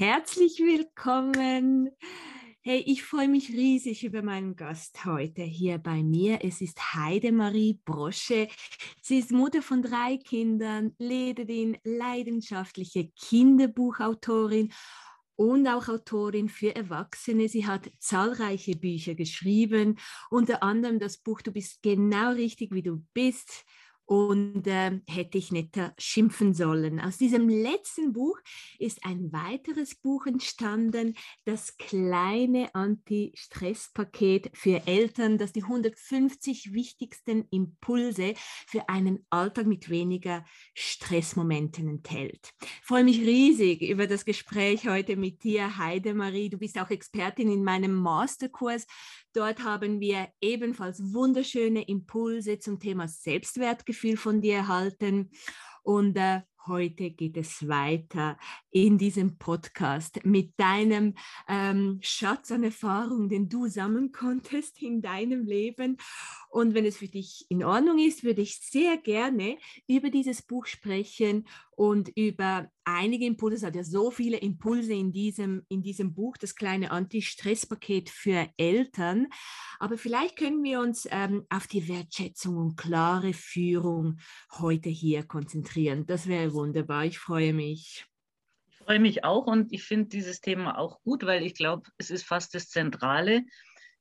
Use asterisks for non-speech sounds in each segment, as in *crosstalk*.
Herzlich willkommen. Hey, ich freue mich riesig über meinen Gast heute hier bei mir. Es ist Heidemarie Brosche. Sie ist Mutter von drei Kindern, Lederin, leidenschaftliche Kinderbuchautorin und auch Autorin für Erwachsene. Sie hat zahlreiche Bücher geschrieben, unter anderem das Buch Du bist genau richtig, wie du bist und äh, hätte ich netter schimpfen sollen. Aus diesem letzten Buch ist ein weiteres Buch entstanden, das kleine Anti-Stress-Paket für Eltern, das die 150 wichtigsten Impulse für einen Alltag mit weniger Stressmomenten enthält. Ich freue mich riesig über das Gespräch heute mit dir, Heidemarie. Du bist auch Expertin in meinem Masterkurs Dort haben wir ebenfalls wunderschöne Impulse zum Thema Selbstwertgefühl von dir erhalten. Und äh, heute geht es weiter in diesem Podcast mit deinem ähm, Schatz an Erfahrung, den du sammeln konntest in deinem Leben. Und wenn es für dich in Ordnung ist, würde ich sehr gerne über dieses Buch sprechen und über einige Impulse. Es hat ja so viele Impulse in diesem, in diesem Buch, das kleine Anti-Stress-Paket für Eltern. Aber vielleicht können wir uns ähm, auf die Wertschätzung und klare Führung heute hier konzentrieren. Das wäre wunderbar. Ich freue mich. Ich freue mich auch und ich finde dieses Thema auch gut, weil ich glaube, es ist fast das Zentrale.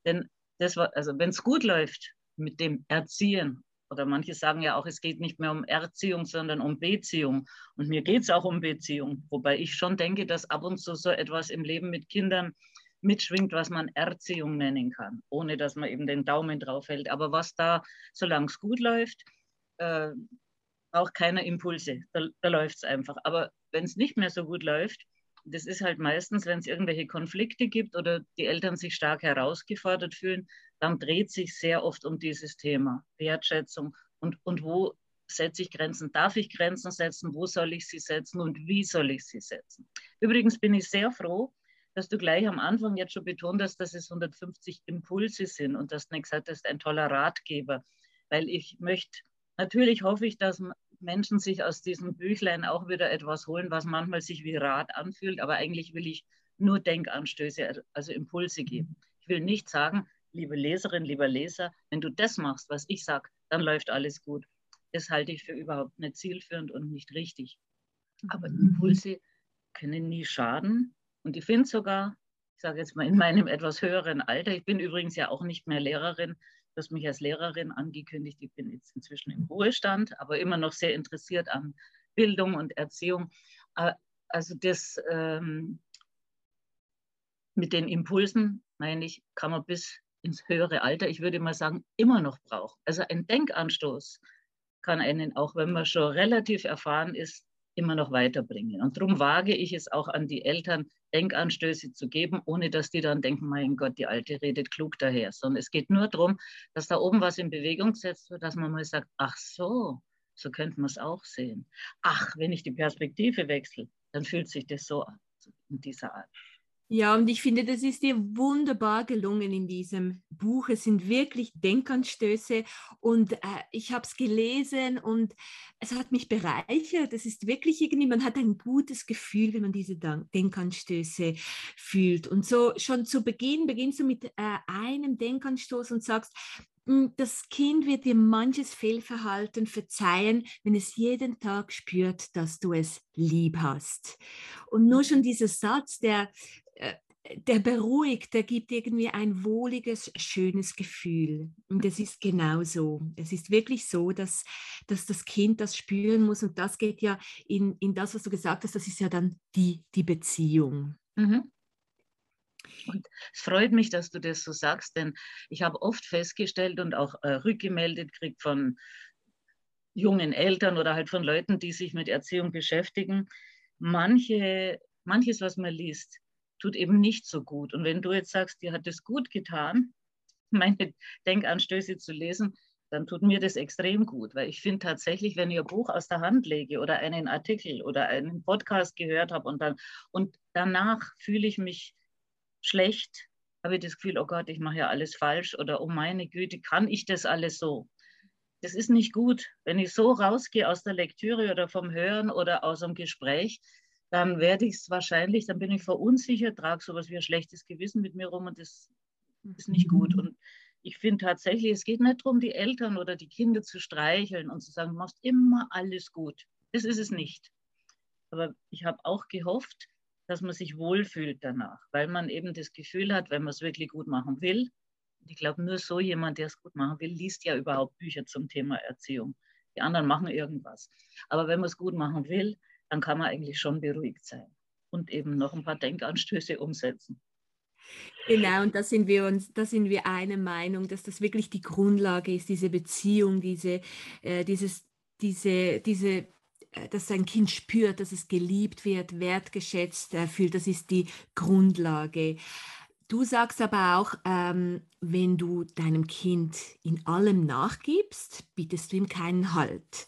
Denn das also wenn es gut läuft mit dem Erziehen, oder manche sagen ja auch, es geht nicht mehr um Erziehung, sondern um Beziehung. Und mir geht es auch um Beziehung. Wobei ich schon denke, dass ab und zu so etwas im Leben mit Kindern mitschwingt, was man Erziehung nennen kann, ohne dass man eben den Daumen drauf hält. Aber was da, solange es gut läuft, äh, braucht keiner Impulse. Da, da läuft es einfach. Aber wenn es nicht mehr so gut läuft, das ist halt meistens, wenn es irgendwelche Konflikte gibt oder die Eltern sich stark herausgefordert fühlen, dann dreht sich sehr oft um dieses Thema Wertschätzung und, und wo setze ich Grenzen? Darf ich Grenzen setzen? Wo soll ich sie setzen und wie soll ich sie setzen? Übrigens bin ich sehr froh, dass du gleich am Anfang jetzt schon betont hast, dass es 150 Impulse sind und dass du nicht gesagt hast, ein toller Ratgeber. Weil ich möchte, natürlich hoffe ich, dass Menschen sich aus diesem Büchlein auch wieder etwas holen, was manchmal sich wie Rat anfühlt, aber eigentlich will ich nur Denkanstöße, also Impulse geben. Ich will nicht sagen, liebe Leserin, lieber Leser, wenn du das machst, was ich sage, dann läuft alles gut. Das halte ich für überhaupt nicht zielführend und nicht richtig. Aber mhm. Impulse können nie schaden. Und ich finde sogar, ich sage jetzt mal in meinem etwas höheren Alter, ich bin übrigens ja auch nicht mehr Lehrerin, hast mich als Lehrerin angekündigt, ich bin jetzt inzwischen im Ruhestand, aber immer noch sehr interessiert an Bildung und Erziehung. Äh, also das ähm, mit den Impulsen, meine ich, kann man bis ins höhere Alter, ich würde mal sagen, immer noch braucht. Also ein Denkanstoß kann einen, auch wenn man schon relativ erfahren ist, immer noch weiterbringen. Und darum wage ich es auch an die Eltern, Denkanstöße zu geben, ohne dass die dann denken, mein Gott, die Alte redet klug daher. Sondern es geht nur darum, dass da oben was in Bewegung wird, dass man mal sagt, ach so, so könnte man es auch sehen. Ach, wenn ich die Perspektive wechsle, dann fühlt sich das so an, in dieser Art. Ja, und ich finde, das ist dir wunderbar gelungen in diesem Buch. Es sind wirklich Denkanstöße und äh, ich habe es gelesen und es hat mich bereichert. Es ist wirklich irgendwie, man hat ein gutes Gefühl, wenn man diese Denkanstöße fühlt. Und so schon zu Beginn beginnst du mit äh, einem Denkanstoß und sagst, hm, das Kind wird dir manches Fehlverhalten verzeihen, wenn es jeden Tag spürt, dass du es lieb hast. Und nur schon dieser Satz, der der beruhigt, der gibt irgendwie ein wohliges, schönes Gefühl. Und es ist genau so. Es ist wirklich so, dass, dass das Kind das spüren muss. Und das geht ja in, in das, was du gesagt hast, das ist ja dann die, die Beziehung. Mhm. Und es freut mich, dass du das so sagst, denn ich habe oft festgestellt und auch äh, rückgemeldet kriegt von jungen Eltern oder halt von Leuten, die sich mit Erziehung beschäftigen, manche, manches, was man liest, tut eben nicht so gut. Und wenn du jetzt sagst, dir hat es gut getan, *laughs* meine Denkanstöße zu lesen, dann tut mir das extrem gut, weil ich finde tatsächlich, wenn ich ein Buch aus der Hand lege oder einen Artikel oder einen Podcast gehört habe und dann und danach fühle ich mich schlecht, habe ich das Gefühl, oh Gott, ich mache ja alles falsch oder oh meine Güte, kann ich das alles so? Das ist nicht gut. Wenn ich so rausgehe aus der Lektüre oder vom Hören oder aus einem Gespräch, dann werde ich es wahrscheinlich, dann bin ich verunsichert, trage sowas wie ein schlechtes Gewissen mit mir rum und das ist nicht gut. Und ich finde tatsächlich, es geht nicht darum, die Eltern oder die Kinder zu streicheln und zu sagen, du machst immer alles gut. Das ist es nicht. Aber ich habe auch gehofft, dass man sich wohlfühlt danach, weil man eben das Gefühl hat, wenn man es wirklich gut machen will. Ich glaube, nur so jemand, der es gut machen will, liest ja überhaupt Bücher zum Thema Erziehung. Die anderen machen irgendwas. Aber wenn man es gut machen will, dann kann man eigentlich schon beruhigt sein und eben noch ein paar Denkanstöße umsetzen. Genau, und da sind wir uns, da sind wir eine Meinung, dass das wirklich die Grundlage ist, diese Beziehung, diese, äh, dieses, diese, diese, äh, dass ein Kind spürt, dass es geliebt wird, wertgeschätzt äh, fühlt, das ist die Grundlage. Du sagst aber auch, ähm, wenn du deinem Kind in allem nachgibst, bietest du ihm keinen Halt.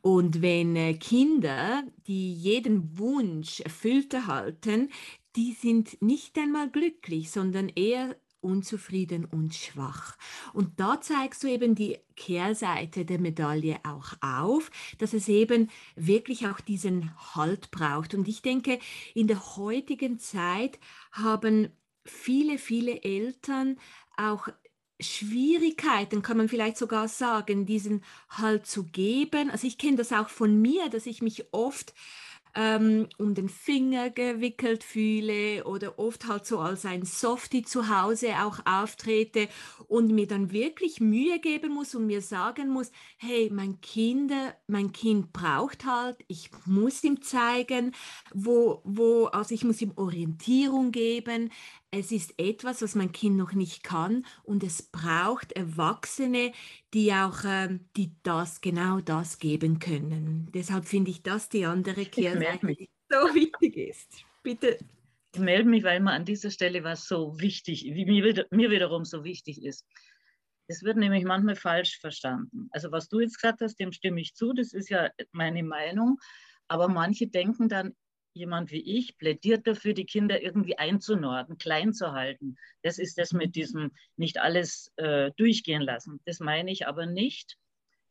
Und wenn äh, Kinder, die jeden Wunsch erfüllt erhalten, die sind nicht einmal glücklich, sondern eher unzufrieden und schwach. Und da zeigst du eben die Kehrseite der Medaille auch auf, dass es eben wirklich auch diesen Halt braucht. Und ich denke, in der heutigen Zeit haben viele, viele Eltern auch Schwierigkeiten, kann man vielleicht sogar sagen, diesen Halt zu geben. Also ich kenne das auch von mir, dass ich mich oft ähm, um den Finger gewickelt fühle oder oft halt so als ein Softie zu Hause auch auftrete und mir dann wirklich Mühe geben muss und mir sagen muss, hey, mein Kind, mein Kind braucht halt, ich muss ihm zeigen, wo, wo, also ich muss ihm Orientierung geben, es ist etwas, was mein Kind noch nicht kann und es braucht Erwachsene, die auch ähm, die das genau das geben können. Deshalb finde ich das die andere Kehrseite, die so *laughs* wichtig ist. Bitte. Ich melde mich, weil mir an dieser Stelle was so wichtig, wie mir, mir wiederum so wichtig ist. Es wird nämlich manchmal falsch verstanden. Also was du jetzt gesagt hast, dem stimme ich zu, das ist ja meine Meinung. Aber manche denken dann, jemand wie ich plädiert dafür, die Kinder irgendwie einzunorden, klein zu halten. Das ist das mit diesem nicht alles äh, durchgehen lassen. Das meine ich aber nicht.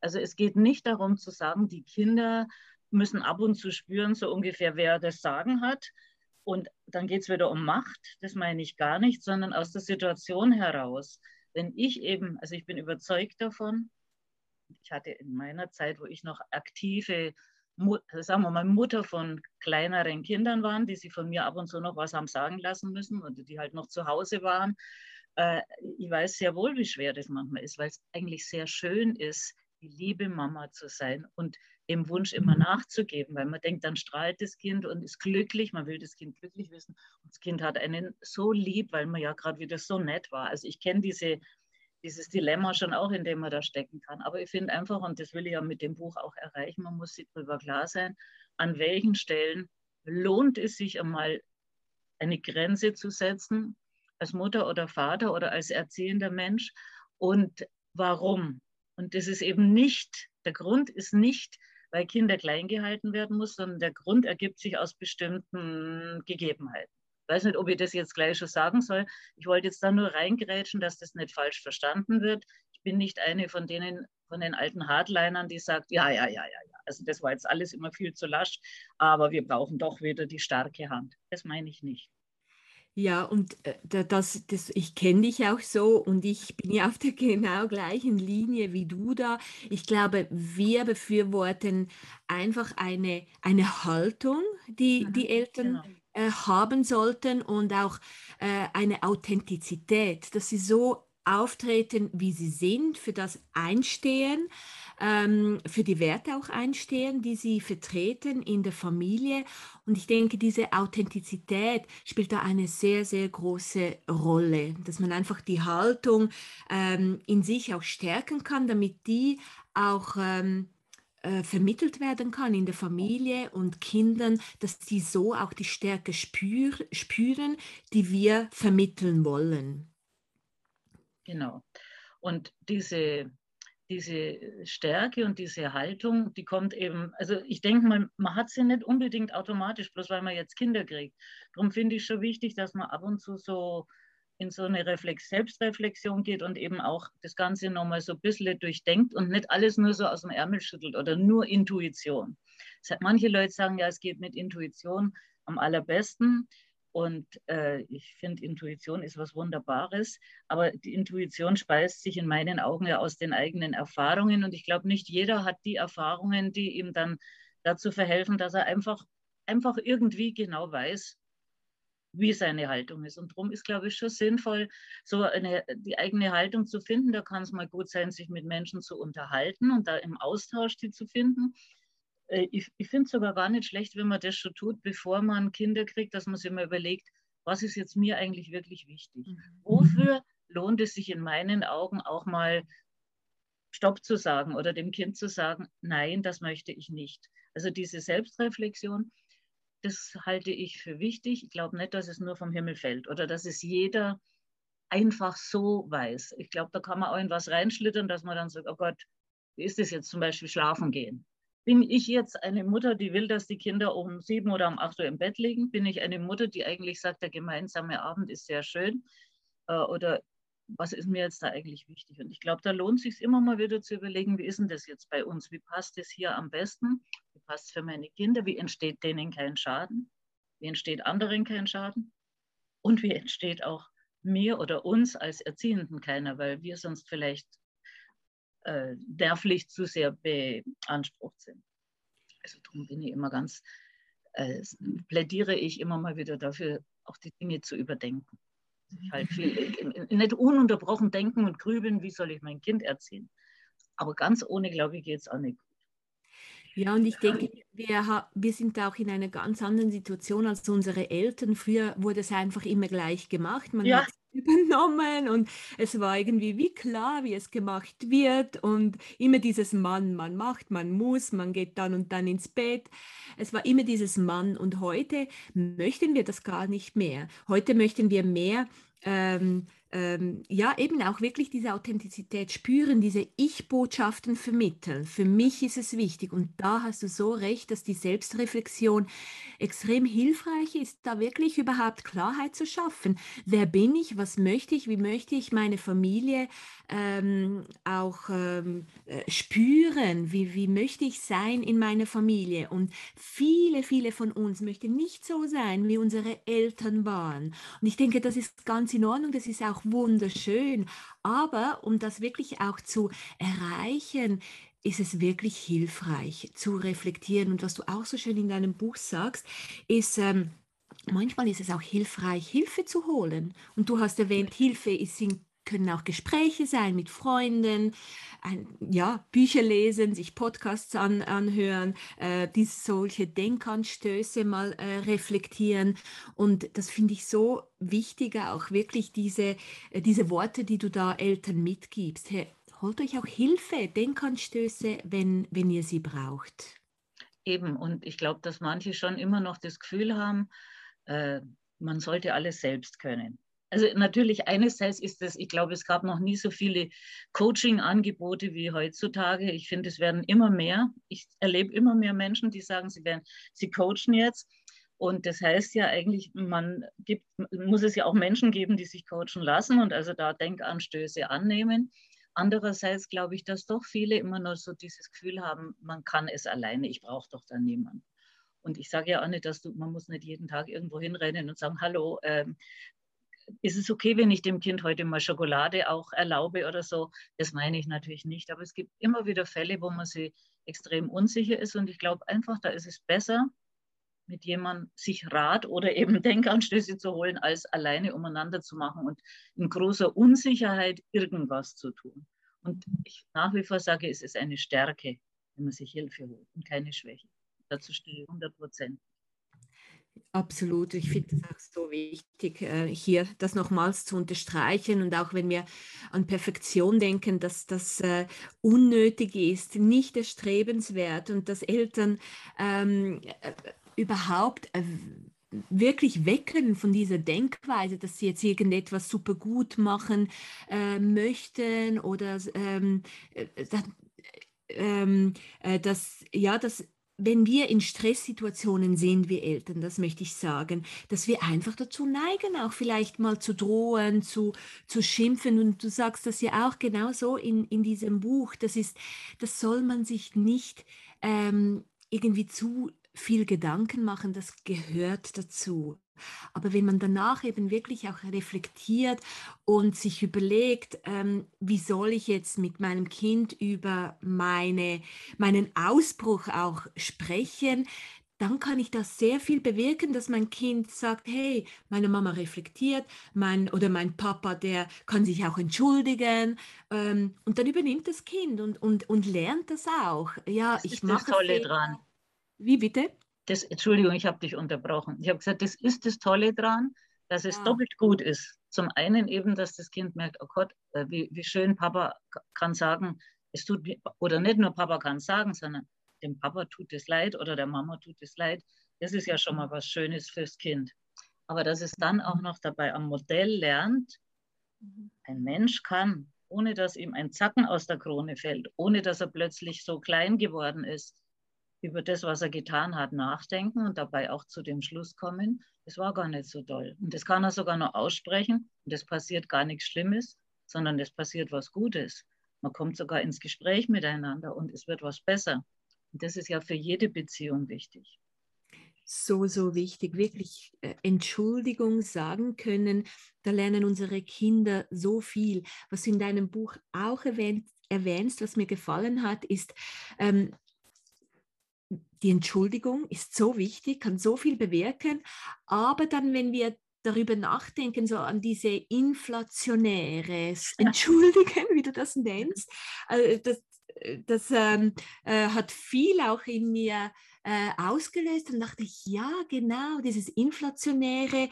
Also es geht nicht darum zu sagen, die Kinder müssen ab und zu spüren, so ungefähr, wer das Sagen hat. Und dann geht es wieder um Macht. Das meine ich gar nicht, sondern aus der Situation heraus. Wenn ich eben, also ich bin überzeugt davon, ich hatte in meiner Zeit, wo ich noch aktive sagen wir mal, Mutter von kleineren Kindern waren, die sich von mir ab und zu noch was haben sagen lassen müssen oder die halt noch zu Hause waren. Äh, ich weiß sehr wohl, wie schwer das manchmal ist, weil es eigentlich sehr schön ist, die liebe Mama zu sein und dem Wunsch immer mhm. nachzugeben, weil man denkt, dann strahlt das Kind und ist glücklich, man will das Kind glücklich wissen und das Kind hat einen so lieb, weil man ja gerade wieder so nett war. Also ich kenne diese dieses Dilemma schon auch, in dem man da stecken kann. Aber ich finde einfach, und das will ich ja mit dem Buch auch erreichen, man muss sich darüber klar sein, an welchen Stellen lohnt es sich einmal eine Grenze zu setzen, als Mutter oder Vater oder als erziehender Mensch und warum. Und das ist eben nicht, der Grund ist nicht, weil Kinder klein gehalten werden muss, sondern der Grund ergibt sich aus bestimmten Gegebenheiten weiß nicht, ob ich das jetzt gleich schon sagen soll. Ich wollte jetzt da nur reingrätschen, dass das nicht falsch verstanden wird. Ich bin nicht eine von denen, von den alten Hardlinern, die sagt, ja, ja, ja, ja, ja. Also das war jetzt alles immer viel zu lasch, aber wir brauchen doch wieder die starke Hand. Das meine ich nicht. Ja, und äh, das, das, ich kenne dich auch so und ich bin ja auf der *laughs* genau gleichen Linie wie du da. Ich glaube, wir befürworten einfach eine, eine Haltung, die mhm, die Eltern genau äh, haben sollten und auch äh, eine Authentizität, dass sie so auftreten, wie sie sind, für das einstehen, ähm, für die Werte auch einstehen, die sie vertreten in der Familie. Und ich denke, diese Authentizität spielt da eine sehr, sehr große Rolle, dass man einfach die Haltung ähm, in sich auch stärken kann, damit die auch ähm, äh, vermittelt werden kann in der Familie und Kindern, dass sie so auch die Stärke spür, spüren, die wir vermitteln wollen. Genau. Und diese, diese Stärke und diese Haltung, die kommt eben, also ich denke mal, man hat sie nicht unbedingt automatisch, bloß weil man jetzt Kinder kriegt. Darum finde ich schon wichtig, dass man ab und zu so in so eine Reflex Selbstreflexion geht und eben auch das Ganze nochmal so ein bisschen durchdenkt und nicht alles nur so aus dem Ärmel schüttelt oder nur Intuition. Manche Leute sagen ja, es geht mit Intuition. am allerbesten. Und äh, ich finde, Intuition ist was Wunderbares. Aber die Intuition speist sich in meinen Augen ja aus den eigenen Erfahrungen. Und ich glaube, nicht jeder hat die Erfahrungen, die ihm dann dazu verhelfen, dass er einfach, einfach irgendwie genau weiß, wie seine Haltung ist. Und darum ist, glaube ich, schon sinnvoll, so eine, die eigene Haltung zu finden. Da kann es mal gut sein, sich mit Menschen zu unterhalten und da im Austausch die zu finden. Äh, ich, ich finde es sogar gar nicht schlecht, wenn man das schon tut, bevor man Kinder kriegt, dass man sich mal überlegt, was ist jetzt mir eigentlich wirklich wichtig? Mhm. Wofür lohnt es sich in meinen Augen auch mal Stopp zu sagen oder dem Kind zu sagen, nein, das möchte ich nicht. Also diese Selbstreflexion, das halte ich für wichtig. Ich glaube nicht, dass es nur vom Himmel fällt oder dass es jeder einfach so weiß. Ich glaube, da kann man auch in was reinschlittern, dass man dann sagt, oh Gott, wie ist es jetzt zum Beispiel schlafen gehen? Bin ich jetzt eine Mutter, die will, dass die Kinder um sieben oder um acht Uhr im Bett liegen? Bin ich eine Mutter, die eigentlich sagt, der gemeinsame Abend ist sehr schön? Äh, oder was ist mir jetzt da eigentlich wichtig? Und ich glaube, da lohnt es sich immer mal wieder zu überlegen, wie ist denn das jetzt bei uns? Wie passt es hier am besten? Wie passt es für meine Kinder? Wie entsteht denen kein Schaden? Wie entsteht anderen kein Schaden? Und wie entsteht auch mir oder uns als Erziehenden keiner, weil wir sonst vielleicht äh, der zu sehr beansprucht sind. Also darum bin ich immer ganz, äh, plädiere ich immer mal wieder dafür, auch die Dinge zu überdenken. Halt viel, nicht ununterbrochen denken und grübeln, wie soll ich mein Kind erziehen. Aber ganz ohne, glaube ich, geht es auch nicht gut. Ja, und ich denke, wir, wir sind auch in einer ganz anderen Situation als unsere Eltern. Früher wurde es einfach immer gleich gemacht. Man ja. hat übernommen und es war irgendwie wie klar, wie es gemacht wird und immer dieses Mann, man macht, man muss, man geht dann und dann ins Bett. Es war immer dieses Mann und heute möchten wir das gar nicht mehr. Heute möchten wir mehr ähm, ähm, ja, eben auch wirklich diese Authentizität spüren, diese Ich-Botschaften vermitteln. Für mich ist es wichtig. Und da hast du so recht, dass die Selbstreflexion extrem hilfreich ist, da wirklich überhaupt Klarheit zu schaffen. Wer bin ich? Was möchte ich? Wie möchte ich meine Familie ähm, auch ähm, äh, spüren? Wie, wie möchte ich sein in meiner Familie? Und viele, viele von uns möchten nicht so sein, wie unsere Eltern waren. Und ich denke, das ist ganz in Ordnung. Das ist auch wunderschön. Aber um das wirklich auch zu erreichen, ist es wirklich hilfreich zu reflektieren. Und was du auch so schön in deinem Buch sagst, ist, ähm, manchmal ist es auch hilfreich, Hilfe zu holen. Und du hast erwähnt, Hilfe ist, sind können auch Gespräche sein mit Freunden, ein, ja, Bücher lesen, sich Podcasts an, anhören, äh, diese solche Denkanstöße mal äh, reflektieren. Und das finde ich so wichtig, auch wirklich diese, äh, diese Worte, die du da Eltern mitgibst. Hey, holt euch auch Hilfe, Denkanstöße, wenn, wenn ihr sie braucht. Eben, und ich glaube, dass manche schon immer noch das Gefühl haben, äh, man sollte alles selbst können. Also natürlich einerseits ist es, ich glaube, es gab noch nie so viele Coaching-Angebote wie heutzutage. Ich finde, es werden immer mehr. Ich erlebe immer mehr Menschen, die sagen, sie werden, sie coachen jetzt. Und das heißt ja eigentlich, man gibt, muss es ja auch Menschen geben, die sich coachen lassen und also da Denkanstöße annehmen. Andererseits glaube ich, dass doch viele immer noch so dieses Gefühl haben, man kann es alleine, ich brauche doch dann niemanden. Und ich sage ja auch nicht, dass du, man muss nicht jeden Tag irgendwo hinrennen und sagen, hallo, ähm, ist es okay, wenn ich dem Kind heute mal Schokolade auch erlaube oder so? Das meine ich natürlich nicht. Aber es gibt immer wieder Fälle, wo man sich extrem unsicher ist. Und ich glaube einfach, da ist es besser, mit jemandem sich Rat oder *laughs* eben Denkanstöße zu holen, als alleine umeinander zu machen und in großer Unsicherheit irgendwas zu tun. Und ich nach wie vor sage, es ist eine Stärke, wenn man sich Hilfe holt und keine Schwäche. Dazu stehe ich 100 Prozent. Absolut, ich finde es auch so wichtig, äh, hier das nochmals zu unterstreichen. Und auch wenn wir an Perfektion denken, dass das äh, unnötig ist, nicht erstrebenswert und dass Eltern ähm, äh, überhaupt wirklich wecken von dieser Denkweise, dass sie jetzt irgendetwas super gut machen äh, möchten oder ähm, äh, ähm, dass ja, dass wenn wir in Stresssituationen sind, wie Eltern, das möchte ich sagen, dass wir einfach dazu neigen, auch vielleicht mal zu drohen, zu, zu schimpfen. Und du sagst das ja auch genau so in, in diesem Buch. Das ist, das soll man sich nicht ähm, irgendwie zu viel Gedanken machen, das gehört dazu. Aber wenn man danach eben wirklich auch reflektiert und sich überlegt, ähm, wie soll ich jetzt mit meinem Kind über meine, meinen Ausbruch auch sprechen, dann kann ich das sehr viel bewirken, dass mein Kind sagt, hey, meine Mama reflektiert, mein oder mein Papa, der kann sich auch entschuldigen ähm, und dann übernimmt das Kind und, und, und lernt das auch. Ja, das ich mache das Tolle dran. Wie bitte? Das, Entschuldigung, ich habe dich unterbrochen. Ich habe gesagt, das ist das Tolle dran, dass es ja. doppelt gut ist. Zum einen eben, dass das Kind merkt, oh Gott, äh, wie, wie schön Papa kann sagen, es tut oder nicht nur Papa kann sagen, sondern dem Papa tut es leid oder der Mama tut es leid. Das ist ja schon mal was Schönes fürs Kind. Aber dass es dann auch noch dabei am Modell lernt, ein Mensch kann, ohne dass ihm ein Zacken aus der Krone fällt, ohne dass er plötzlich so klein geworden ist, über das, was er getan hat, nachdenken und dabei auch zu dem Schluss kommen, es war gar nicht so toll. Und das kann er sogar noch aussprechen und es passiert gar nichts Schlimmes, sondern es passiert was Gutes. Man kommt sogar ins Gespräch miteinander und es wird was besser. Und das ist ja für jede Beziehung wichtig. So, so wichtig, wirklich äh, Entschuldigung sagen können. Da lernen unsere Kinder so viel. Was du in deinem Buch auch erwähnt, erwähnst, was mir gefallen hat, ist, ähm, die Entschuldigung ist so wichtig, kann so viel bewirken. Aber dann, wenn wir darüber nachdenken, so an diese inflationäres Entschuldigen, *laughs* wie du das nennst, also das, das ähm, äh, hat viel auch in mir äh, ausgelöst und dachte ich, ja, genau, dieses Inflationäre.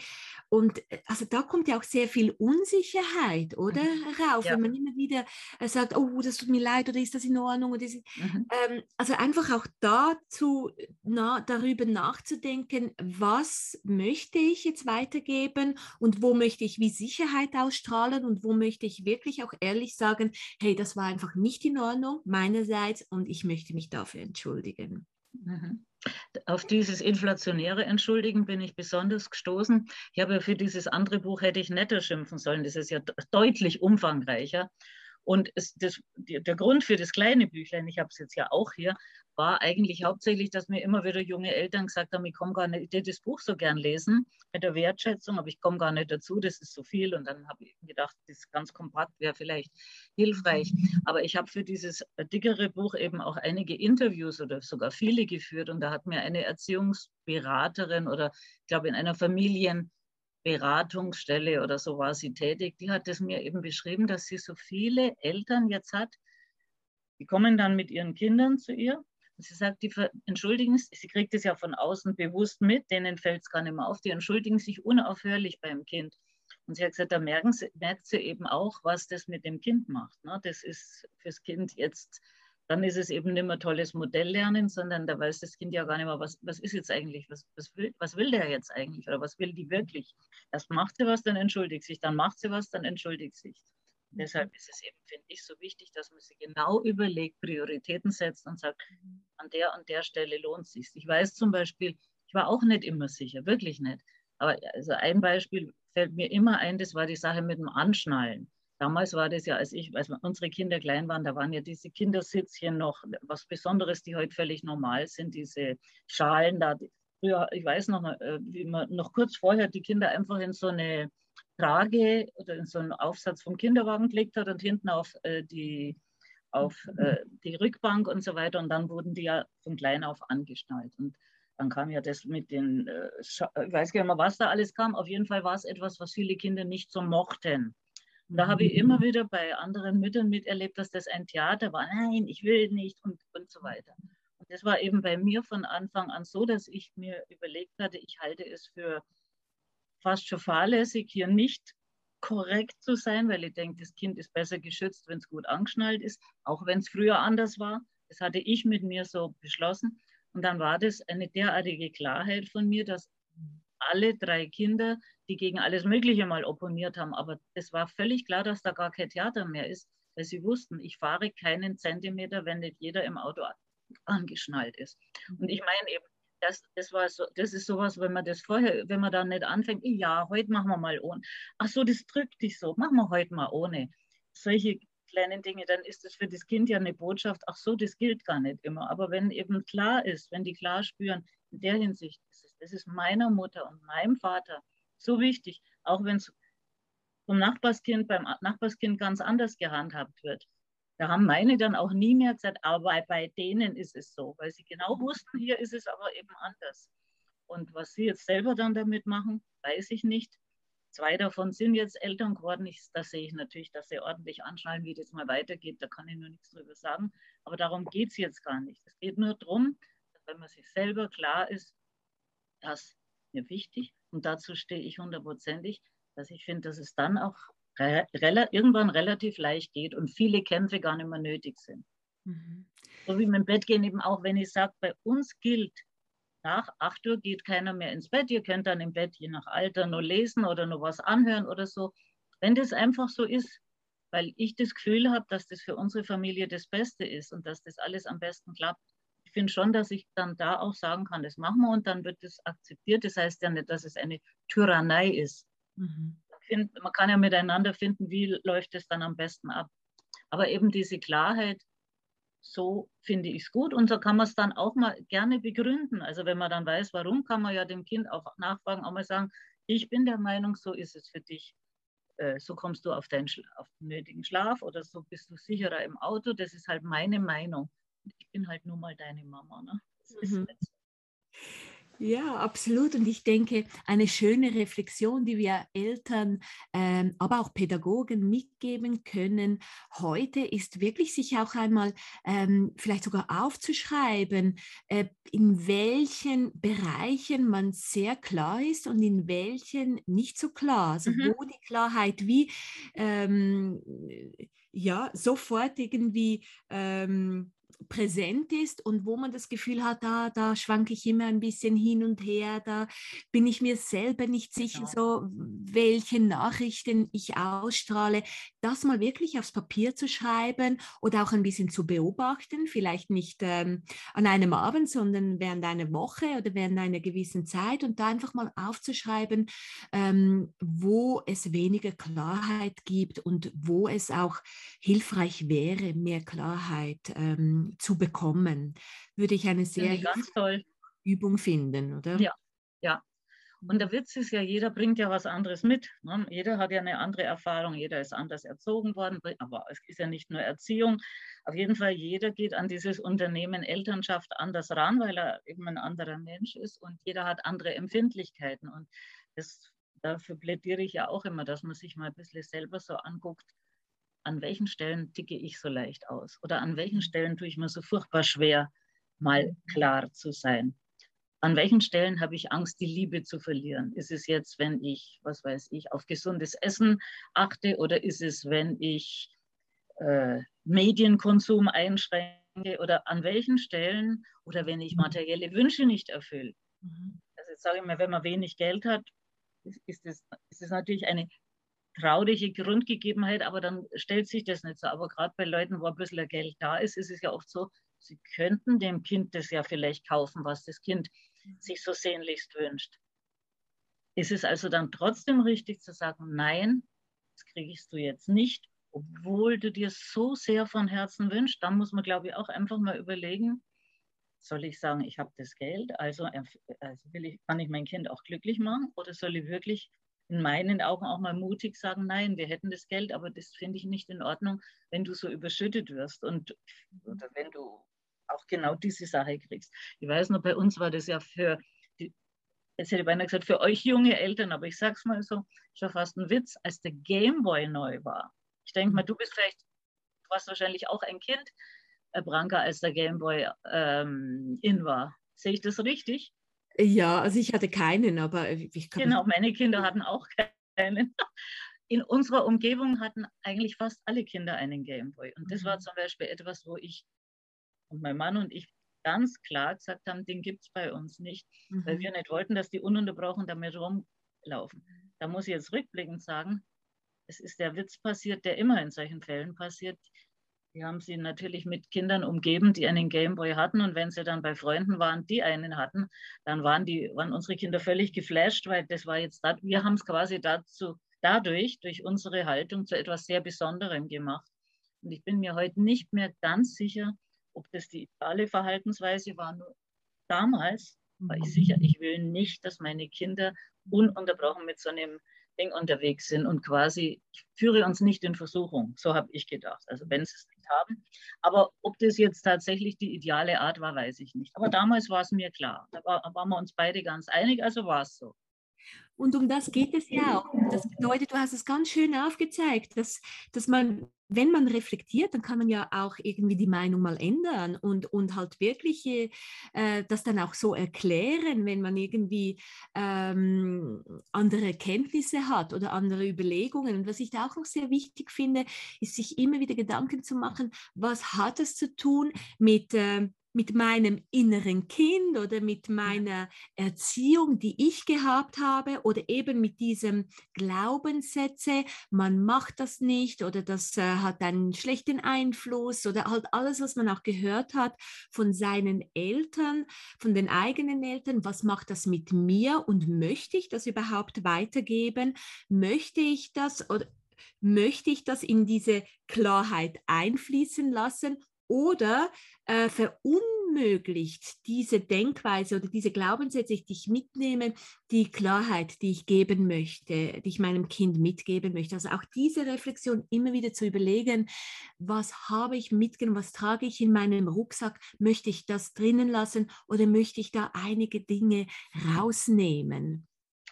Und äh, also da kommt ja auch sehr viel Unsicherheit, oder? Mhm. ja. wenn man immer wieder äh, sagt, oh, das tut mir leid oder ist das in Ordnung? Oder ist, mhm. ähm, also einfach auch dazu, na, darüber nachzudenken, was möchte ich jetzt weitergeben und wo möchte ich wie Sicherheit ausstrahlen und wo möchte ich wirklich auch ehrlich sagen, hey, das war einfach nicht in Ordnung meinerseits und ich möchte mich dafür entschuldigen. Mhm. Auf dieses inflationäre Entschuldigen bin ich besonders gestoßen. Ich habe für dieses andere Buch hätte ich netter schimpfen sollen. Das ist ja deutlich umfangreicher. Und es, das, der Grund für das kleine Büchlein, ich habe es jetzt ja auch hier, war eigentlich hauptsächlich, dass mir immer wieder junge Eltern gesagt haben, ich komme gar nicht, ich würde das Buch so gern lesen mit der Wertschätzung, aber ich komme gar nicht dazu, das ist so viel. Und dann habe ich gedacht, das ganz kompakt wäre vielleicht hilfreich. Aber ich habe für dieses dickere Buch eben auch einige Interviews oder sogar viele geführt. Und da hat mir eine Erziehungsberaterin oder ich glaube in einer Familienberatungsstelle oder so war sie tätig, die hat es mir eben beschrieben, dass sie so viele Eltern jetzt hat, die kommen dann mit ihren Kindern zu ihr Sie sagt, die entschuldigen sich, sie kriegt es ja von außen bewusst mit, denen fällt es gar nicht mehr auf, die entschuldigen sich unaufhörlich beim Kind. Und sie hat gesagt, da merken sie, merkt sie eben auch, was das mit dem Kind macht. Ne? Das ist fürs Kind jetzt, dann ist es eben nicht mehr tolles Modelllernen, sondern da weiß das Kind ja gar nicht mehr, was, was ist jetzt eigentlich, was, was, will, was will der jetzt eigentlich oder was will die wirklich. Erst macht sie was, dann entschuldigt sich, dann macht sie was, dann entschuldigt sich. Deshalb ist es eben, finde ich, so wichtig, dass man sich genau überlegt, Prioritäten setzt und sagt, an der und der Stelle lohnt es sich. Ich weiß zum Beispiel, ich war auch nicht immer sicher, wirklich nicht. Aber also ein Beispiel fällt mir immer ein, das war die Sache mit dem Anschnallen. Damals war das ja, als ich, als unsere Kinder klein waren, da waren ja diese Kindersitzchen noch was Besonderes, die heute völlig normal sind, diese Schalen da. Früher, ich weiß noch, äh, wie man noch kurz vorher die Kinder einfach in so eine Trage oder in so einen Aufsatz vom Kinderwagen gelegt hat und hinten auf äh, die auf äh, die Rückbank und so weiter. Und dann wurden die ja von klein auf angeschnallt. Und dann kam ja das mit den, ich weiß gar nicht mehr, was da alles kam. Auf jeden Fall war es etwas, was viele Kinder nicht so mochten. Und da habe ich immer wieder bei anderen Müttern miterlebt, dass das ein Theater war. Nein, ich will nicht und, und so weiter. Und das war eben bei mir von Anfang an so, dass ich mir überlegt hatte, ich halte es für fast schon fahrlässig, hier nicht korrekt zu sein, weil ich denke, das Kind ist besser geschützt, wenn es gut angeschnallt ist, auch wenn es früher anders war. Das hatte ich mit mir so beschlossen. Und dann war das eine derartige Klarheit von mir, dass alle drei Kinder, die gegen alles Mögliche mal opponiert haben, aber es war völlig klar, dass da gar kein Theater mehr ist, weil sie wussten, ich fahre keinen Zentimeter, wenn nicht jeder im Auto angeschnallt ist. Und ich meine eben, das, das, war so, das ist sowas, wenn man das vorher, wenn man da nicht anfängt, ja, heute machen wir mal ohne. Ach so, das drückt dich so, machen wir heute mal ohne. Solche kleinen Dinge, dann ist das für das Kind ja eine Botschaft, ach so, das gilt gar nicht immer. Aber wenn eben klar ist, wenn die klar spüren, in der Hinsicht, das ist, das ist meiner Mutter und meinem Vater so wichtig, auch wenn es vom Nachbarskind, beim Nachbarskind ganz anders gehandhabt wird. Da haben meine dann auch nie mehr gesagt, aber bei denen ist es so, weil sie genau wussten, hier ist es aber eben anders. Und was sie jetzt selber dann damit machen, weiß ich nicht. Zwei davon sind jetzt Eltern geworden. Ich, das sehe ich natürlich, dass sie ordentlich anschnallen, wie das mal weitergeht. Da kann ich nur nichts drüber sagen. Aber darum geht es jetzt gar nicht. Es geht nur darum, dass wenn man sich selber klar ist, das mir wichtig und dazu stehe ich hundertprozentig, dass ich finde, dass es dann auch re irgendwann relativ leicht geht und viele Kämpfe gar nicht mehr nötig sind. Mhm. So wie mit dem Bett gehen eben auch, wenn ich sage, bei uns gilt, nach 8 Uhr geht keiner mehr ins Bett. Ihr könnt dann im Bett je nach Alter nur lesen oder nur was anhören oder so. Wenn das einfach so ist, weil ich das Gefühl habe, dass das für unsere Familie das Beste ist und dass das alles am besten klappt. Ich finde schon, dass ich dann da auch sagen kann, das machen wir und dann wird das akzeptiert. Das heißt ja nicht, dass es eine Tyrannei ist. Mhm. Find, man kann ja miteinander finden, wie läuft es dann am besten ab. Aber eben diese Klarheit, so finde ich es gut. Und so kann man es dann auch mal gerne begründen. Also wenn man dann weiß, warum, kann man ja dem Kind auch nachfragen, auch mal sagen, ich bin der Meinung, so ist es für dich. Äh, so kommst du auf, deinen, auf den nötigen Schlaf oder so bist du sicherer im Auto. Das ist halt meine Meinung. Ich bin halt nur mal deine Mama. Ne? Das mhm. ist ja, absolut. Und ich denke, eine schöne Reflexion, die wir Eltern, ähm, aber auch Pädagogen mitgeben können heute, ist wirklich sich auch einmal ähm, vielleicht sogar aufzuschreiben, äh, in welchen Bereichen man sehr klar ist und in welchen nicht so klar. Also mhm. wo die Klarheit wie ähm, ja sofort irgendwie ähm, präsent ist und wo man das Gefühl hat, da, da schwanke ich immer ein bisschen hin und her, da bin ich mir selber nicht sicher, ja. so welche Nachrichten ich ausstrahle, das mal wirklich aufs Papier zu schreiben oder auch ein bisschen zu beobachten, vielleicht nicht ähm, an einem Abend, sondern während einer Woche oder während einer gewissen Zeit und da einfach mal aufzuschreiben, ähm, wo es weniger Klarheit gibt und wo es auch hilfreich wäre, mehr Klarheit ähm, zu bekommen, würde ich eine sehr ganz toll. Übung finden, oder? Ja, ja. Und der Witz ist ja, jeder bringt ja was anderes mit. Ne? Jeder hat ja eine andere Erfahrung, jeder ist anders erzogen worden, aber es ist ja nicht nur Erziehung. Auf jeden Fall, jeder geht an dieses Unternehmen Elternschaft anders ran, weil er eben ein anderer Mensch ist und jeder hat andere Empfindlichkeiten. Und das, dafür plädiere ich ja auch immer, dass man sich mal ein bisschen selber so anguckt, an welchen Stellen ticke ich so leicht aus oder an welchen Stellen tue ich mir so furchtbar schwer, mal mhm. klar zu sein. An welchen Stellen habe ich Angst, die Liebe zu verlieren? Ist es jetzt, wenn ich, was weiß ich, auf gesundes Essen achte oder ist es, wenn ich äh, Medienkonsum einschränke oder an welchen Stellen oder wenn ich mhm. materielle Wünsche nicht erfülle? Mhm. Also jetzt sage ich mal, wenn man wenig Geld hat, ist es, ist es natürlich eine traurige Grundgegebenheit, aber dann stellt sich das nicht so. Aber gerade bei Leuten, wo ein bisschen Geld da ist, ist es ja oft so, sie könnten dem Kind das ja vielleicht kaufen, was das Kind sich so sehnlichst wünscht. Ist es also dann trotzdem richtig zu sagen, nein, das kriegst du jetzt nicht, obwohl du dir so sehr von Herzen wünschst? Dann muss man, glaube ich, auch einfach mal überlegen, soll ich sagen, ich habe das Geld, also, also ich, kann ich mein Kind auch glücklich machen oder soll ich wirklich in meinen Augen auch mal mutig sagen, nein, wir hätten das Geld, aber das finde ich nicht in Ordnung, wenn du so überschüttet wirst und oder wenn du auch genau diese Sache kriegst. Ich weiß noch, bei uns war das ja für, die, jetzt hätte ich beinahe gesagt, für euch junge Eltern, aber ich sage es mal so, schon fast ein Witz, als der Gameboy neu war. Ich denke mal, du bist vielleicht, du warst wahrscheinlich auch ein Kind, äh, Branka, als der Gameboy ähm, in war. Sehe ich das richtig? Ja, also ich hatte keinen, aber ich kann. Genau, meine Kinder hatten auch keinen. *laughs* In unserer Umgebung hatten eigentlich fast alle Kinder einen Gameboy. Und das mhm. war zum Beispiel etwas, wo ich und mein Mann und ich ganz klar gesagt haben, den gibt es bei uns nicht, mhm. weil wir nicht wollten, dass die ununterbrochen damit rumlaufen. Da muss ich jetzt rückblickend sagen, es ist der Witz passiert, der immer in solchen Fällen passiert. Wir haben sie natürlich mit Kindern umgeben, die einen Gameboy hatten. Und wenn sie dann bei Freunden waren, die einen hatten, dann waren, die, waren unsere Kinder völlig geflasht, weil das war jetzt, da, wir haben es quasi dazu, dadurch, durch unsere Haltung zu etwas sehr Besonderem gemacht. Und ich bin mir heute nicht mehr ganz sicher, ob das die ideale Verhaltensweise war. Nur damals war ich sicher, ich will nicht, dass meine Kinder ununterbrochen mit so einem Ding unterwegs sind und quasi, führe uns nicht in Versuchung. So habe ich gedacht. Also wenn sie es nicht haben. Aber ob das jetzt tatsächlich die ideale Art war, weiß ich nicht. Aber damals war es mir klar. Da war, waren wir uns beide ganz einig, also war es so. Und um das geht es ja auch. Das bedeutet, du hast es ganz schön aufgezeigt, dass, dass man, wenn man reflektiert, dann kann man ja auch irgendwie die Meinung mal ändern und, und halt wirklich äh, das dann auch so erklären, wenn man irgendwie ähm, andere Kenntnisse hat oder andere Überlegungen. Und was ich da auch noch sehr wichtig finde, ist sich immer wieder Gedanken zu machen, was hat es zu tun mit... Äh, mit meinem inneren Kind oder mit meiner Erziehung, die ich gehabt habe oder eben mit diesem Glaubenssätze, man macht das nicht oder das äh, hat einen schlechten Einfluss oder halt alles, was man auch gehört hat von seinen Eltern, von den eigenen Eltern, was macht das mit mir und möchte ich das überhaupt weitergeben? Möchte ich das oder möchte ich das in diese Klarheit einfließen lassen oder äh, verunmöglicht diese Denkweise oder diese Glaubenssätze, die ich mitnehme, die Klarheit, die ich geben möchte, die ich meinem Kind mitgeben möchte. Also auch diese Reflexion immer wieder zu überlegen, was habe ich mitgenommen, was trage ich in meinem Rucksack, möchte ich das drinnen lassen oder möchte ich da einige Dinge rausnehmen?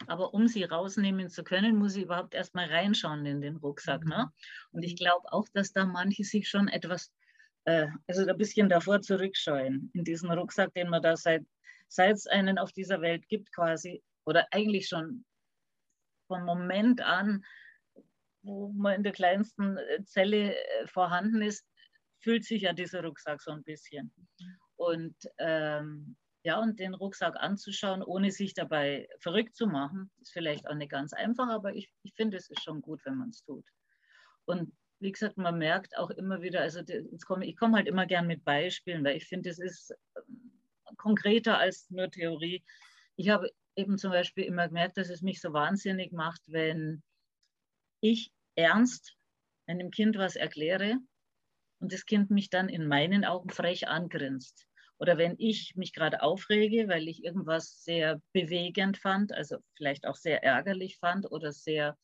Aber um sie rausnehmen zu können, muss ich überhaupt erstmal reinschauen in den Rucksack. Ne? Mhm. Und ich glaube auch, dass da manche sich schon etwas äh, also ein bisschen davor zurückscheuen, in diesen Rucksack, den man da seit, seit es einen auf dieser Welt gibt quasi, oder eigentlich schon vom Moment an, wo man in der kleinsten äh, Zelle äh, vorhanden ist, fühlt sich ja dieser Rucksack so ein bisschen. Und ähm, ja, und den Rucksack anzuschauen, ohne sich dabei verrückt zu machen, ist vielleicht auch nicht ganz einfach, aber ich, ich finde, es ist schon gut, wenn man es tut. Und wie gesagt, man merkt auch immer wieder, also komme, ich komme halt immer gern mit Beispielen, weil ich finde, es ist ähm, konkreter als nur Theorie. Ich habe eben zum Beispiel immer gemerkt, dass es mich so wahnsinnig macht, wenn ich ernst einem Kind was erkläre und das Kind mich dann in meinen Augen frech angrinst. Oder wenn ich mich gerade aufrege, weil ich irgendwas sehr bewegend fand, also vielleicht auch sehr ärgerlich fand oder sehr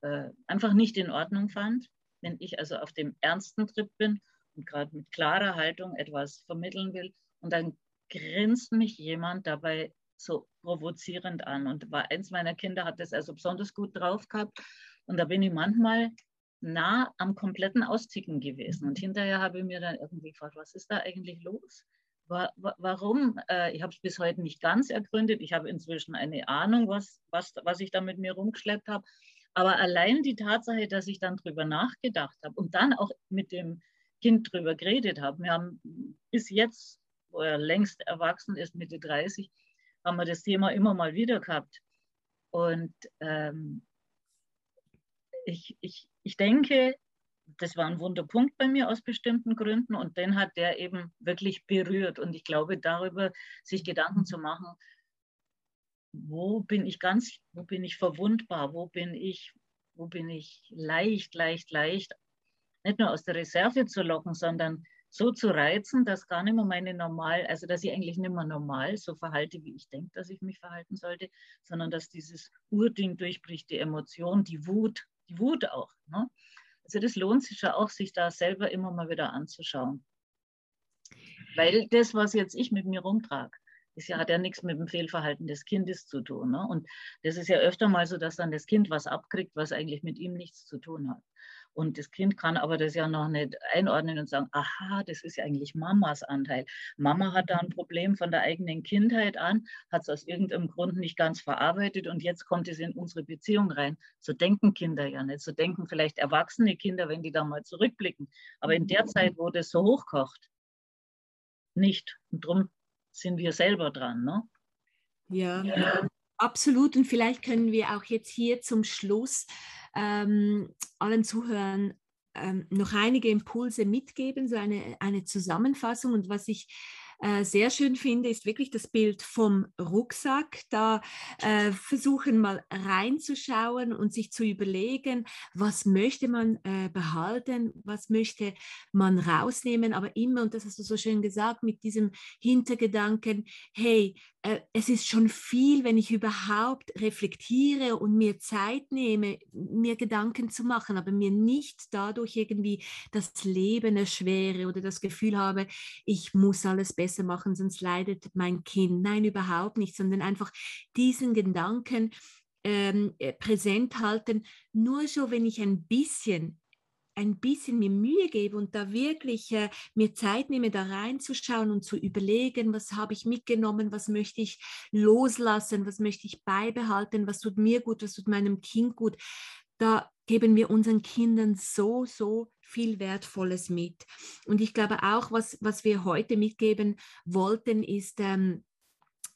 äh, einfach nicht in Ordnung fand, wenn ich also auf dem ernsten Trip bin und gerade mit klarer Haltung etwas vermitteln will und dann grinst mich jemand dabei so provozierend an. Und war eins meiner Kinder hat das also besonders gut drauf gehabt. Und da bin ich manchmal nah am kompletten Austicken gewesen. Und hinterher habe ich mir dann irgendwie gefragt, was ist da eigentlich los? Warum? Äh, ich habe es bis heute nicht ganz ergründet. Ich habe inzwischen eine Ahnung, was, was, was ich da mit mir rumgeschleppt habe. Aber allein die Tatsache, dass ich dann drüber nachgedacht habe und dann auch mit dem Kind drüber geredet habe, wir haben bis jetzt, wo er längst erwachsen ist, Mitte 30, haben wir das Thema immer mal wieder gehabt. Und ähm, ich, ich, ich denke, das war ein Wunderpunkt bei mir aus bestimmten Gründen und den hat der eben wirklich berührt. Und ich glaube, darüber sich Gedanken zu machen, wo bin ich ganz, wo bin ich verwundbar, wo bin ich, wo bin ich leicht, leicht, leicht, nicht nur aus der Reserve zu locken, sondern so zu reizen, dass gar nicht mehr meine normal, also dass ich eigentlich nicht mehr normal so verhalte, wie ich denke, dass ich mich verhalten sollte, sondern dass dieses Urding durchbricht, die Emotion, die Wut, die Wut auch. Ne? Also das lohnt sich ja auch, sich da selber immer mal wieder anzuschauen. Weil das, was jetzt ich mit mir rumtrage, das hat ja nichts mit dem Fehlverhalten des Kindes zu tun. Ne? Und das ist ja öfter mal so, dass dann das Kind was abkriegt, was eigentlich mit ihm nichts zu tun hat. Und das Kind kann aber das ja noch nicht einordnen und sagen, aha, das ist ja eigentlich Mamas Anteil. Mama hat da ein Problem von der eigenen Kindheit an, hat es aus irgendeinem Grund nicht ganz verarbeitet und jetzt kommt es in unsere Beziehung rein. So denken Kinder ja nicht. So denken vielleicht erwachsene Kinder, wenn die da mal zurückblicken. Aber in der Zeit, wo das so hochkocht, nicht. Und darum sind wir selber dran. Ne? Ja, ja, absolut. Und vielleicht können wir auch jetzt hier zum Schluss ähm, allen Zuhörern ähm, noch einige Impulse mitgeben, so eine, eine Zusammenfassung. Und was ich äh, sehr schön finde, ist wirklich das Bild vom Rucksack. Da äh, versuchen mal reinzuschauen und sich zu überlegen, was möchte man äh, behalten, was möchte man rausnehmen, aber immer, und das hast du so schön gesagt, mit diesem Hintergedanken, hey, es ist schon viel, wenn ich überhaupt reflektiere und mir Zeit nehme, mir Gedanken zu machen, aber mir nicht dadurch irgendwie das Leben erschwere oder das Gefühl habe, ich muss alles besser machen, sonst leidet mein Kind. Nein, überhaupt nicht, sondern einfach diesen Gedanken ähm, äh, präsent halten. Nur so, wenn ich ein bisschen ein bisschen mir Mühe gebe und da wirklich äh, mir Zeit nehme, da reinzuschauen und zu überlegen, was habe ich mitgenommen, was möchte ich loslassen, was möchte ich beibehalten, was tut mir gut, was tut meinem Kind gut, da geben wir unseren Kindern so, so viel Wertvolles mit. Und ich glaube auch, was, was wir heute mitgeben wollten, ist, ähm,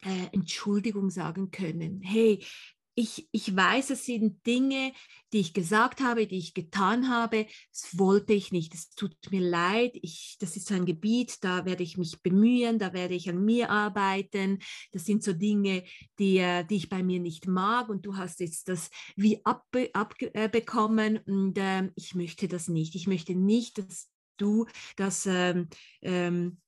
äh, Entschuldigung sagen können. Hey, ich, ich weiß, es sind Dinge, die ich gesagt habe, die ich getan habe. Das wollte ich nicht. Es tut mir leid. Ich, das ist ein Gebiet, da werde ich mich bemühen, da werde ich an mir arbeiten. Das sind so Dinge, die, äh, die ich bei mir nicht mag. Und du hast jetzt das wie abbekommen. Ab, äh, und äh, ich möchte das nicht. Ich möchte nicht, dass du das ähm, ähm,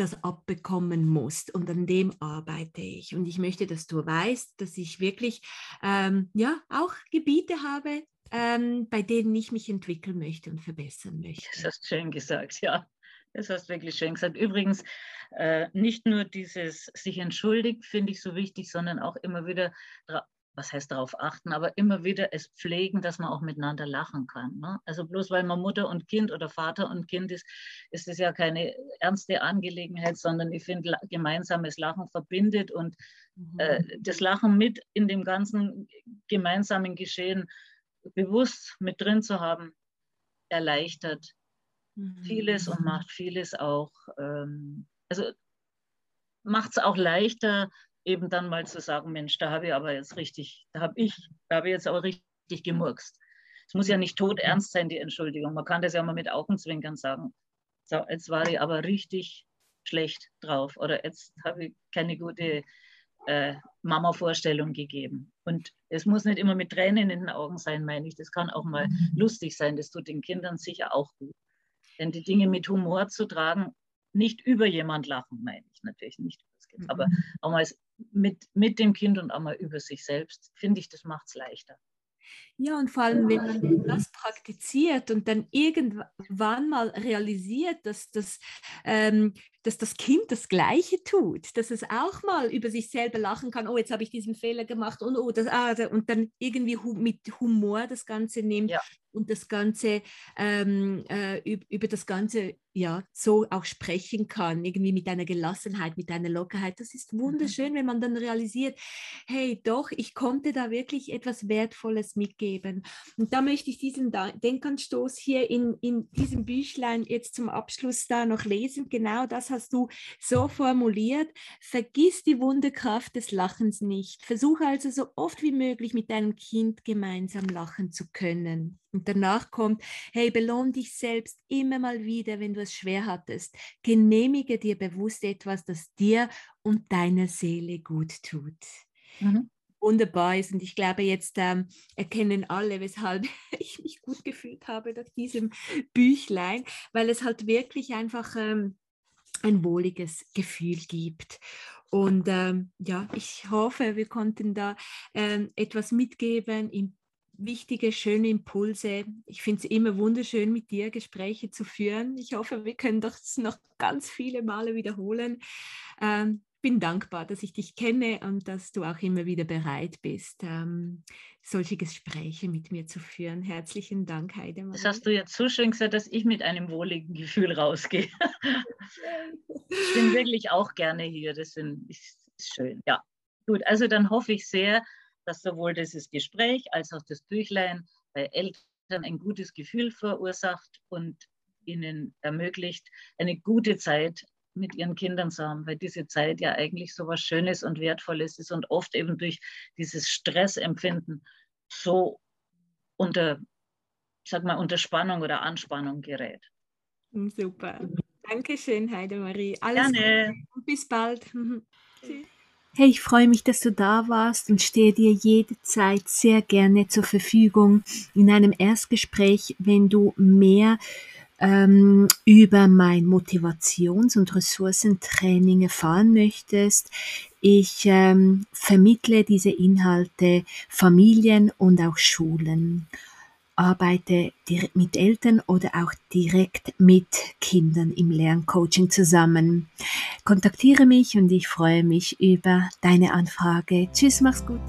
das abbekommen musst. Und an dem arbeite ich. Und ich möchte, dass du weißt, dass ich wirklich ähm, ja auch Gebiete habe, ähm, bei denen ich mich entwickeln möchte und verbessern möchte. Das hast schön gesagt, ja. Das hast wirklich schön gesagt. Übrigens, äh, nicht nur dieses sich entschuldigt, finde ich so wichtig, sondern auch immer wieder was heißt darauf achten, aber immer wieder es pflegen, dass man auch miteinander lachen kann. Ne? Also bloß weil man Mutter und Kind oder Vater und Kind ist, ist es ja keine ernste Angelegenheit, sondern ich finde, gemeinsames Lachen verbindet und mhm. äh, das Lachen mit in dem ganzen gemeinsamen Geschehen bewusst mit drin zu haben, erleichtert mhm. vieles und macht vieles auch, ähm, also macht es auch leichter, eben dann mal zu sagen, Mensch, da habe ich aber jetzt richtig, da habe ich, da habe ich jetzt aber richtig gemurkst. Es muss ja nicht tot ernst sein, die Entschuldigung. Man kann das ja mal mit Augenzwinkern sagen. So, jetzt war ich aber richtig schlecht drauf oder jetzt habe ich keine gute äh, Mama-Vorstellung gegeben. Und es muss nicht immer mit Tränen in den Augen sein, meine ich. Das kann auch mal lustig sein. Das tut den Kindern sicher auch gut. Denn die Dinge mit Humor zu tragen, nicht über jemand lachen, meine ich natürlich nicht. Aber mhm. auch mal mit, mit dem Kind und auch mal über sich selbst, finde ich, das macht es leichter. Ja, und vor allem, wenn man das praktiziert und dann irgendwann mal realisiert, dass das, ähm, dass das Kind das Gleiche tut, dass es auch mal über sich selber lachen kann, oh, jetzt habe ich diesen Fehler gemacht und oh, das, ah, und dann irgendwie hu mit Humor das Ganze nimmt ja. und das Ganze ähm, äh, über das Ganze ja so auch sprechen kann, irgendwie mit einer Gelassenheit, mit einer Lockerheit. Das ist mhm. wunderschön, wenn man dann realisiert, hey, doch, ich konnte da wirklich etwas Wertvolles mitgeben. Und da möchte ich diesen Denkanstoß hier in, in diesem Büchlein jetzt zum Abschluss da noch lesen. Genau das hast du so formuliert. Vergiss die Wunderkraft des Lachens nicht. Versuche also so oft wie möglich mit deinem Kind gemeinsam lachen zu können. Und danach kommt, hey, belohn dich selbst immer mal wieder, wenn du es schwer hattest. Genehmige dir bewusst etwas, das dir und deiner Seele gut tut. Mhm. Wunderbar ist. Und ich glaube, jetzt ähm, erkennen alle, weshalb *laughs* ich mich gut gefühlt habe nach diesem Büchlein, weil es halt wirklich einfach ähm, ein wohliges Gefühl gibt. Und ähm, ja, ich hoffe, wir konnten da ähm, etwas mitgeben, wichtige, schöne Impulse. Ich finde es immer wunderschön, mit dir Gespräche zu führen. Ich hoffe, wir können das noch ganz viele Male wiederholen. Ähm, bin dankbar, dass ich dich kenne und dass du auch immer wieder bereit bist, ähm, solche Gespräche mit mir zu führen. Herzlichen Dank, Heidemarie. Das hast du jetzt so schön gesagt, dass ich mit einem wohligen Gefühl rausgehe. ich bin wirklich auch gerne hier. Das ist schön. Ja, gut. Also dann hoffe ich sehr, dass sowohl dieses Gespräch als auch das Büchlein bei Eltern ein gutes Gefühl verursacht und ihnen ermöglicht, eine gute Zeit mit ihren Kindern zu haben, weil diese Zeit ja eigentlich so was Schönes und Wertvolles ist und oft eben durch dieses Stressempfinden so unter, sag mal, unter Spannung oder Anspannung gerät. Super. Dankeschön, Heidemarie. Alles Gerne. Gute. Bis bald. *laughs* Hey, ich freue mich, dass du da warst und stehe dir jederzeit sehr gerne zur Verfügung in einem Erstgespräch, wenn du mehr ähm, über mein Motivations- und Ressourcentraining erfahren möchtest. Ich ähm, vermittle diese Inhalte Familien und auch Schulen arbeite mit Eltern oder auch direkt mit Kindern im Lerncoaching zusammen. Kontaktiere mich und ich freue mich über deine Anfrage. Tschüss, mach's gut.